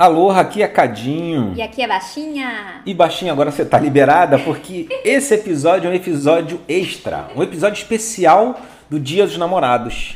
Alô, aqui é Cadinho. E aqui é Baixinha. E Baixinha, agora você tá liberada porque esse episódio é um episódio extra, um episódio especial do Dia dos Namorados.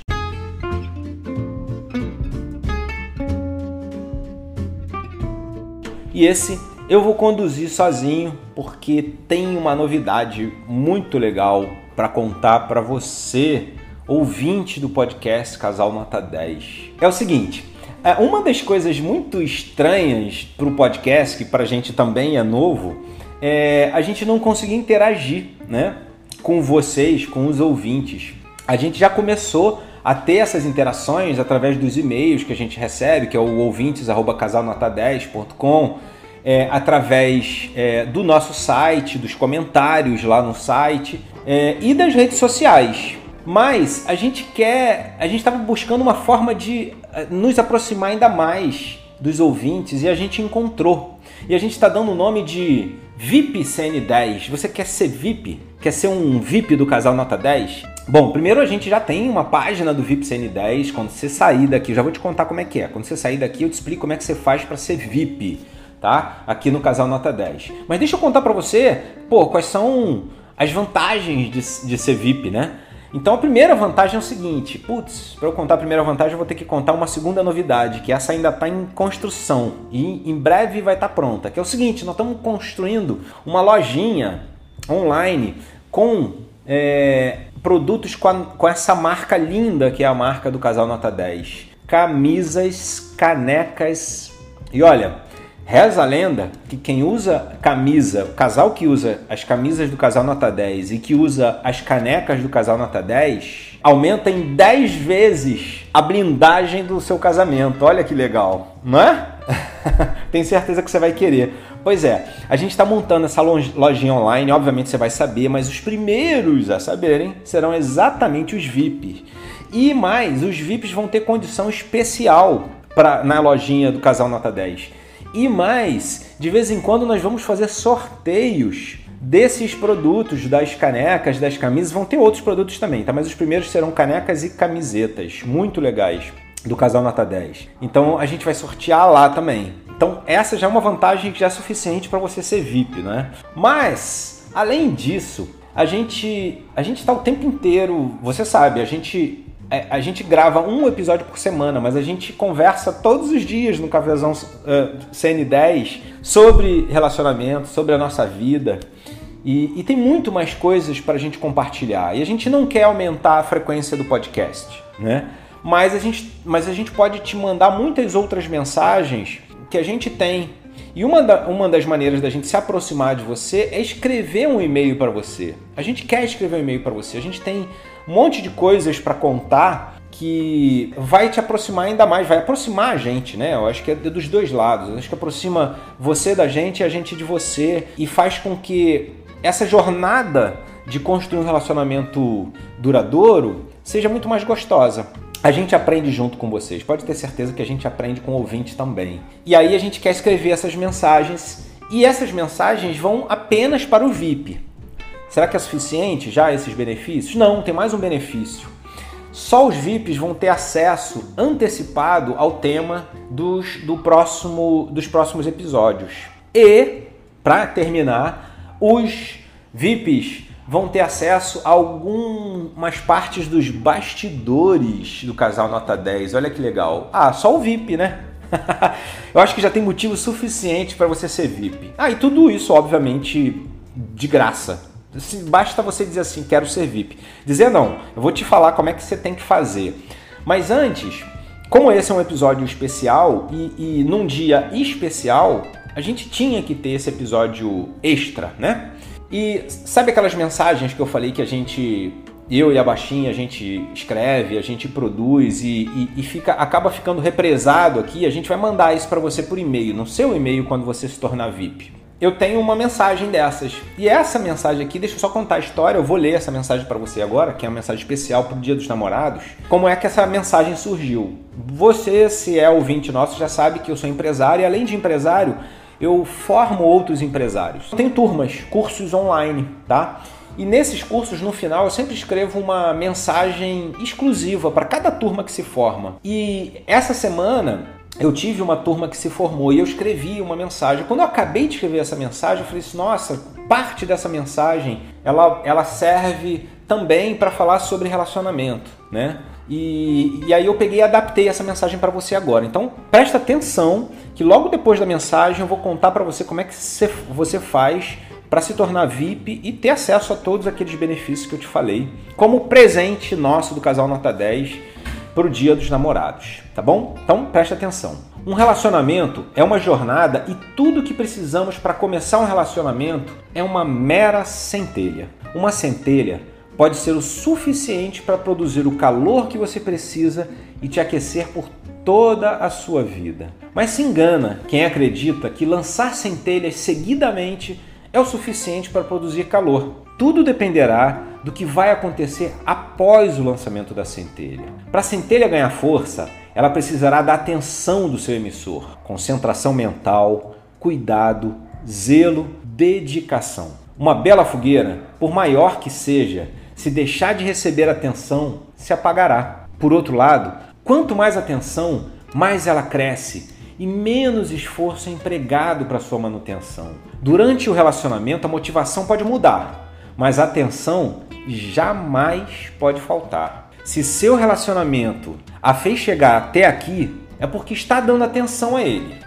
E esse eu vou conduzir sozinho porque tem uma novidade muito legal para contar para você, ouvinte do podcast Casal Nota 10. É o seguinte, uma das coisas muito estranhas para o podcast, que para a gente também é novo, é a gente não conseguir interagir né, com vocês, com os ouvintes. A gente já começou a ter essas interações através dos e-mails que a gente recebe, que é o ouvintes.casalnota10.com, é, através é, do nosso site, dos comentários lá no site é, e das redes sociais. Mas a gente quer, a gente estava buscando uma forma de nos aproximar ainda mais dos ouvintes e a gente encontrou. E a gente está dando o nome de VIP CN10. Você quer ser VIP? Quer ser um VIP do casal Nota 10? Bom, primeiro a gente já tem uma página do VIP CN10. Quando você sair daqui, já vou te contar como é que é. Quando você sair daqui, eu te explico como é que você faz para ser VIP, tá? Aqui no casal Nota 10. Mas deixa eu contar para você, pô, quais são as vantagens de, de ser VIP, né? Então a primeira vantagem é o seguinte, putz, para eu contar a primeira vantagem eu vou ter que contar uma segunda novidade, que essa ainda está em construção e em breve vai estar tá pronta, que é o seguinte, nós estamos construindo uma lojinha online com é, produtos com, a, com essa marca linda que é a marca do Casal Nota 10. Camisas, canecas e olha, Reza a lenda que quem usa camisa, o casal que usa as camisas do casal nota 10 e que usa as canecas do casal nota 10, aumenta em 10 vezes a blindagem do seu casamento. Olha que legal, não é? Tenho certeza que você vai querer. Pois é, a gente está montando essa lojinha online, obviamente você vai saber, mas os primeiros a saberem serão exatamente os VIPs. E mais, os VIPs vão ter condição especial pra, na lojinha do Casal Nota 10 e mais, de vez em quando nós vamos fazer sorteios desses produtos, das canecas, das camisas. Vão ter outros produtos também, tá? Mas os primeiros serão canecas e camisetas, muito legais, do casal Nota 10. Então a gente vai sortear lá também. Então essa já é uma vantagem que já é suficiente para você ser VIP, né? Mas, além disso, a gente a gente está o tempo inteiro, você sabe, a gente a gente grava um episódio por semana, mas a gente conversa todos os dias no Cafezão uh, CN10 sobre relacionamento, sobre a nossa vida. E, e tem muito mais coisas para a gente compartilhar. E a gente não quer aumentar a frequência do podcast, né? Mas a gente, mas a gente pode te mandar muitas outras mensagens que a gente tem. E uma, da, uma das maneiras da gente se aproximar de você é escrever um e-mail para você. A gente quer escrever um e-mail para você. A gente tem um monte de coisas para contar que vai te aproximar ainda mais, vai aproximar a gente, né? Eu acho que é dos dois lados. Eu acho que aproxima você da gente e a gente de você e faz com que essa jornada de construir um relacionamento duradouro seja muito mais gostosa. A gente aprende junto com vocês, pode ter certeza que a gente aprende com o ouvinte também. E aí a gente quer escrever essas mensagens e essas mensagens vão apenas para o VIP. Será que é suficiente já esses benefícios? Não, tem mais um benefício. Só os VIPs vão ter acesso antecipado ao tema dos, do próximo, dos próximos episódios. E, para terminar, os VIPs vão ter acesso a algumas partes dos bastidores do casal Nota 10. Olha que legal. Ah, só o VIP, né? Eu acho que já tem motivo suficiente para você ser VIP. Ah, e tudo isso, obviamente, de graça. Basta você dizer assim, quero ser VIP. Dizer não, eu vou te falar como é que você tem que fazer. Mas antes, como esse é um episódio especial e, e num dia especial, a gente tinha que ter esse episódio extra, né? E sabe aquelas mensagens que eu falei que a gente, eu e a Baixinha, a gente escreve, a gente produz e, e, e fica, acaba ficando represado aqui? A gente vai mandar isso para você por e-mail, no seu e-mail quando você se tornar VIP eu tenho uma mensagem dessas. E essa mensagem aqui, deixa eu só contar a história, eu vou ler essa mensagem para você agora, que é uma mensagem especial para o Dia dos Namorados. Como é que essa mensagem surgiu? Você, se é ouvinte nosso, já sabe que eu sou empresário e além de empresário, eu formo outros empresários. Tem turmas, cursos online, tá? E nesses cursos, no final, eu sempre escrevo uma mensagem exclusiva para cada turma que se forma. E essa semana eu tive uma turma que se formou e eu escrevi uma mensagem. Quando eu acabei de escrever essa mensagem, eu falei assim: nossa, parte dessa mensagem ela, ela serve também para falar sobre relacionamento, né? E, e aí eu peguei e adaptei essa mensagem para você agora. Então presta atenção que logo depois da mensagem eu vou contar para você como é que você faz para se tornar VIP e ter acesso a todos aqueles benefícios que eu te falei, como presente nosso do Casal Nota 10 para o Dia dos Namorados, tá bom? Então preste atenção. Um relacionamento é uma jornada e tudo que precisamos para começar um relacionamento é uma mera centelha. Uma centelha pode ser o suficiente para produzir o calor que você precisa e te aquecer por toda a sua vida. Mas se engana quem acredita que lançar centelhas seguidamente é o suficiente para produzir calor. Tudo dependerá do que vai acontecer após o lançamento da centelha. Para a centelha ganhar força, ela precisará da atenção do seu emissor, concentração mental, cuidado, zelo, dedicação. Uma bela fogueira, por maior que seja, se deixar de receber atenção, se apagará. Por outro lado, quanto mais atenção, mais ela cresce e menos esforço é empregado para sua manutenção. Durante o relacionamento, a motivação pode mudar, mas a atenção jamais pode faltar. Se seu relacionamento a fez chegar até aqui, é porque está dando atenção a ele.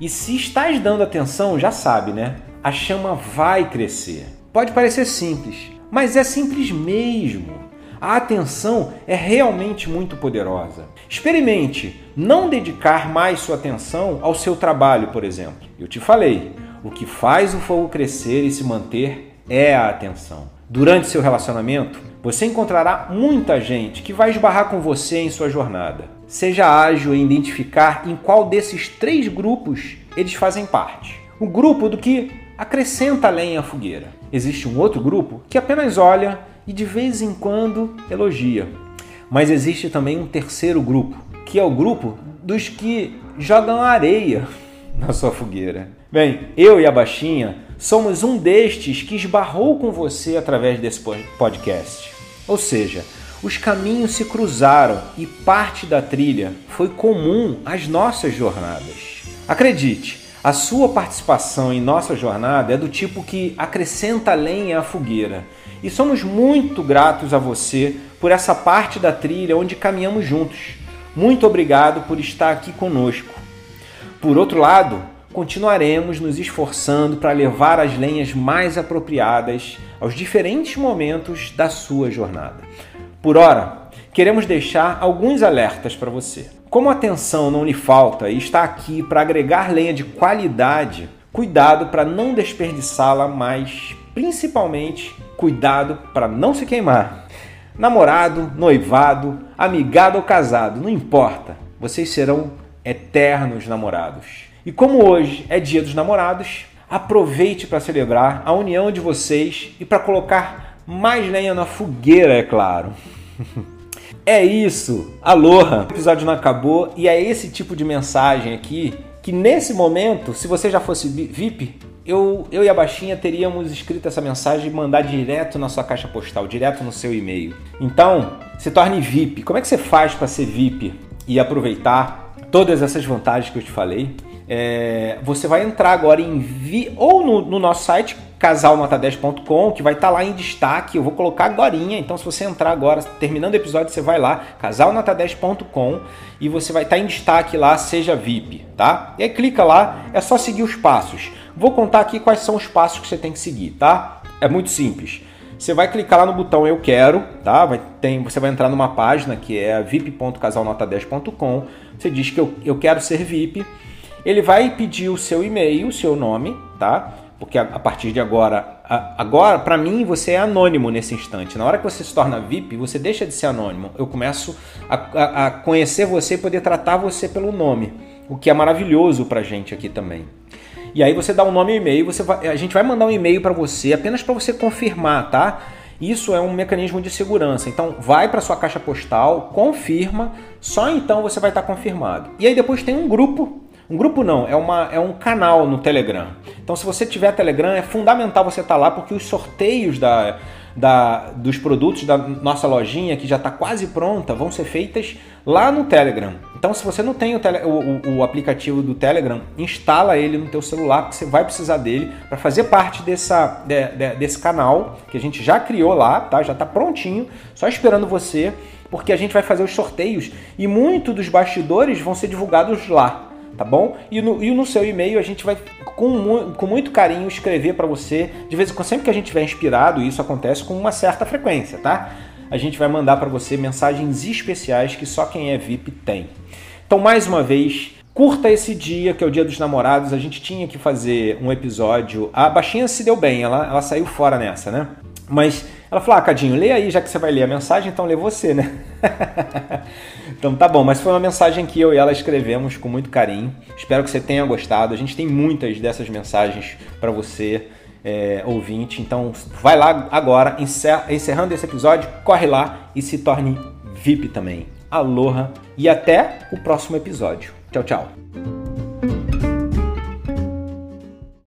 E se estás dando atenção, já sabe, né? A chama vai crescer. Pode parecer simples, mas é simples mesmo. A atenção é realmente muito poderosa. Experimente não dedicar mais sua atenção ao seu trabalho, por exemplo. Eu te falei, o que faz o fogo crescer e se manter é a atenção. Durante seu relacionamento, você encontrará muita gente que vai esbarrar com você em sua jornada. Seja ágil em identificar em qual desses três grupos eles fazem parte. O grupo do que acrescenta lenha à fogueira. Existe um outro grupo que apenas olha e de vez em quando elogia. Mas existe também um terceiro grupo, que é o grupo dos que jogam areia na sua fogueira. Bem, eu e a Baixinha somos um destes que esbarrou com você através desse podcast. Ou seja, os caminhos se cruzaram e parte da trilha foi comum às nossas jornadas. Acredite, a sua participação em nossa jornada é do tipo que acrescenta lenha à fogueira e somos muito gratos a você por essa parte da trilha onde caminhamos juntos. Muito obrigado por estar aqui conosco. Por outro lado, continuaremos nos esforçando para levar as lenhas mais apropriadas aos diferentes momentos da sua jornada. Por ora, queremos deixar alguns alertas para você. Como a atenção não lhe falta e está aqui para agregar lenha de qualidade, cuidado para não desperdiçá-la, mas principalmente cuidado para não se queimar. Namorado, noivado, amigado ou casado, não importa, vocês serão eternos namorados. E como hoje é Dia dos Namorados, aproveite para celebrar a união de vocês e para colocar mais lenha na fogueira, é claro. é isso, aloha! O episódio não acabou e é esse tipo de mensagem aqui que nesse momento, se você já fosse VIP, eu, eu e a Baixinha teríamos escrito essa mensagem e mandar direto na sua caixa postal, direto no seu e-mail. Então, se torne VIP. Como é que você faz para ser VIP e aproveitar todas essas vantagens que eu te falei? É, você vai entrar agora em vi ou no, no nosso site casalnota10.com, que vai estar tá lá em destaque. Eu vou colocar agora. Então, se você entrar agora, terminando o episódio, você vai lá, casalnota10.com, e você vai estar tá em destaque lá, seja VIP, tá? E aí clica lá, é só seguir os passos. Vou contar aqui quais são os passos que você tem que seguir, tá? É muito simples. Você vai clicar lá no botão Eu Quero, tá? Vai, tem, você vai entrar numa página que é vip.casalnota10.com. Você diz que eu, eu quero ser VIP. Ele vai pedir o seu e-mail, o seu nome, tá? Porque a, a partir de agora, a, agora para mim você é anônimo nesse instante. Na hora que você se torna VIP, você deixa de ser anônimo. Eu começo a, a conhecer você e poder tratar você pelo nome, o que é maravilhoso pra gente aqui também. E aí você dá um nome e e-mail, você vai, a gente vai mandar um e-mail para você apenas para você confirmar, tá? Isso é um mecanismo de segurança. Então, vai para sua caixa postal, confirma, só então você vai estar confirmado. E aí depois tem um grupo. Um grupo não, é, uma, é um canal no Telegram. Então, se você tiver Telegram, é fundamental você estar lá porque os sorteios da, da, dos produtos da nossa lojinha, que já está quase pronta, vão ser feitas lá no Telegram. Então, se você não tem o, tele, o, o, aplicativo do Telegram, instala ele no teu celular, porque você vai precisar dele para fazer parte dessa, de, de, desse canal que a gente já criou lá, tá? Já está prontinho, só esperando você, porque a gente vai fazer os sorteios e muito dos bastidores vão ser divulgados lá tá bom? E no, e no seu e-mail a gente vai com, com muito carinho escrever para você, de vez em quando, sempre que a gente estiver inspirado, e isso acontece com uma certa frequência, tá? A gente vai mandar para você mensagens especiais que só quem é VIP tem. Então, mais uma vez, curta esse dia, que é o dia dos namorados. A gente tinha que fazer um episódio. A baixinha se deu bem, ela, ela saiu fora nessa, né? Mas ela falou: Ah, Cadinho, lê aí, já que você vai ler a mensagem, então lê você, né? então tá bom, mas foi uma mensagem que eu e ela escrevemos com muito carinho. Espero que você tenha gostado. A gente tem muitas dessas mensagens para você, é, ouvinte. Então vai lá agora, encerrando esse episódio, corre lá e se torne VIP também. Aloha e até o próximo episódio. Tchau, tchau.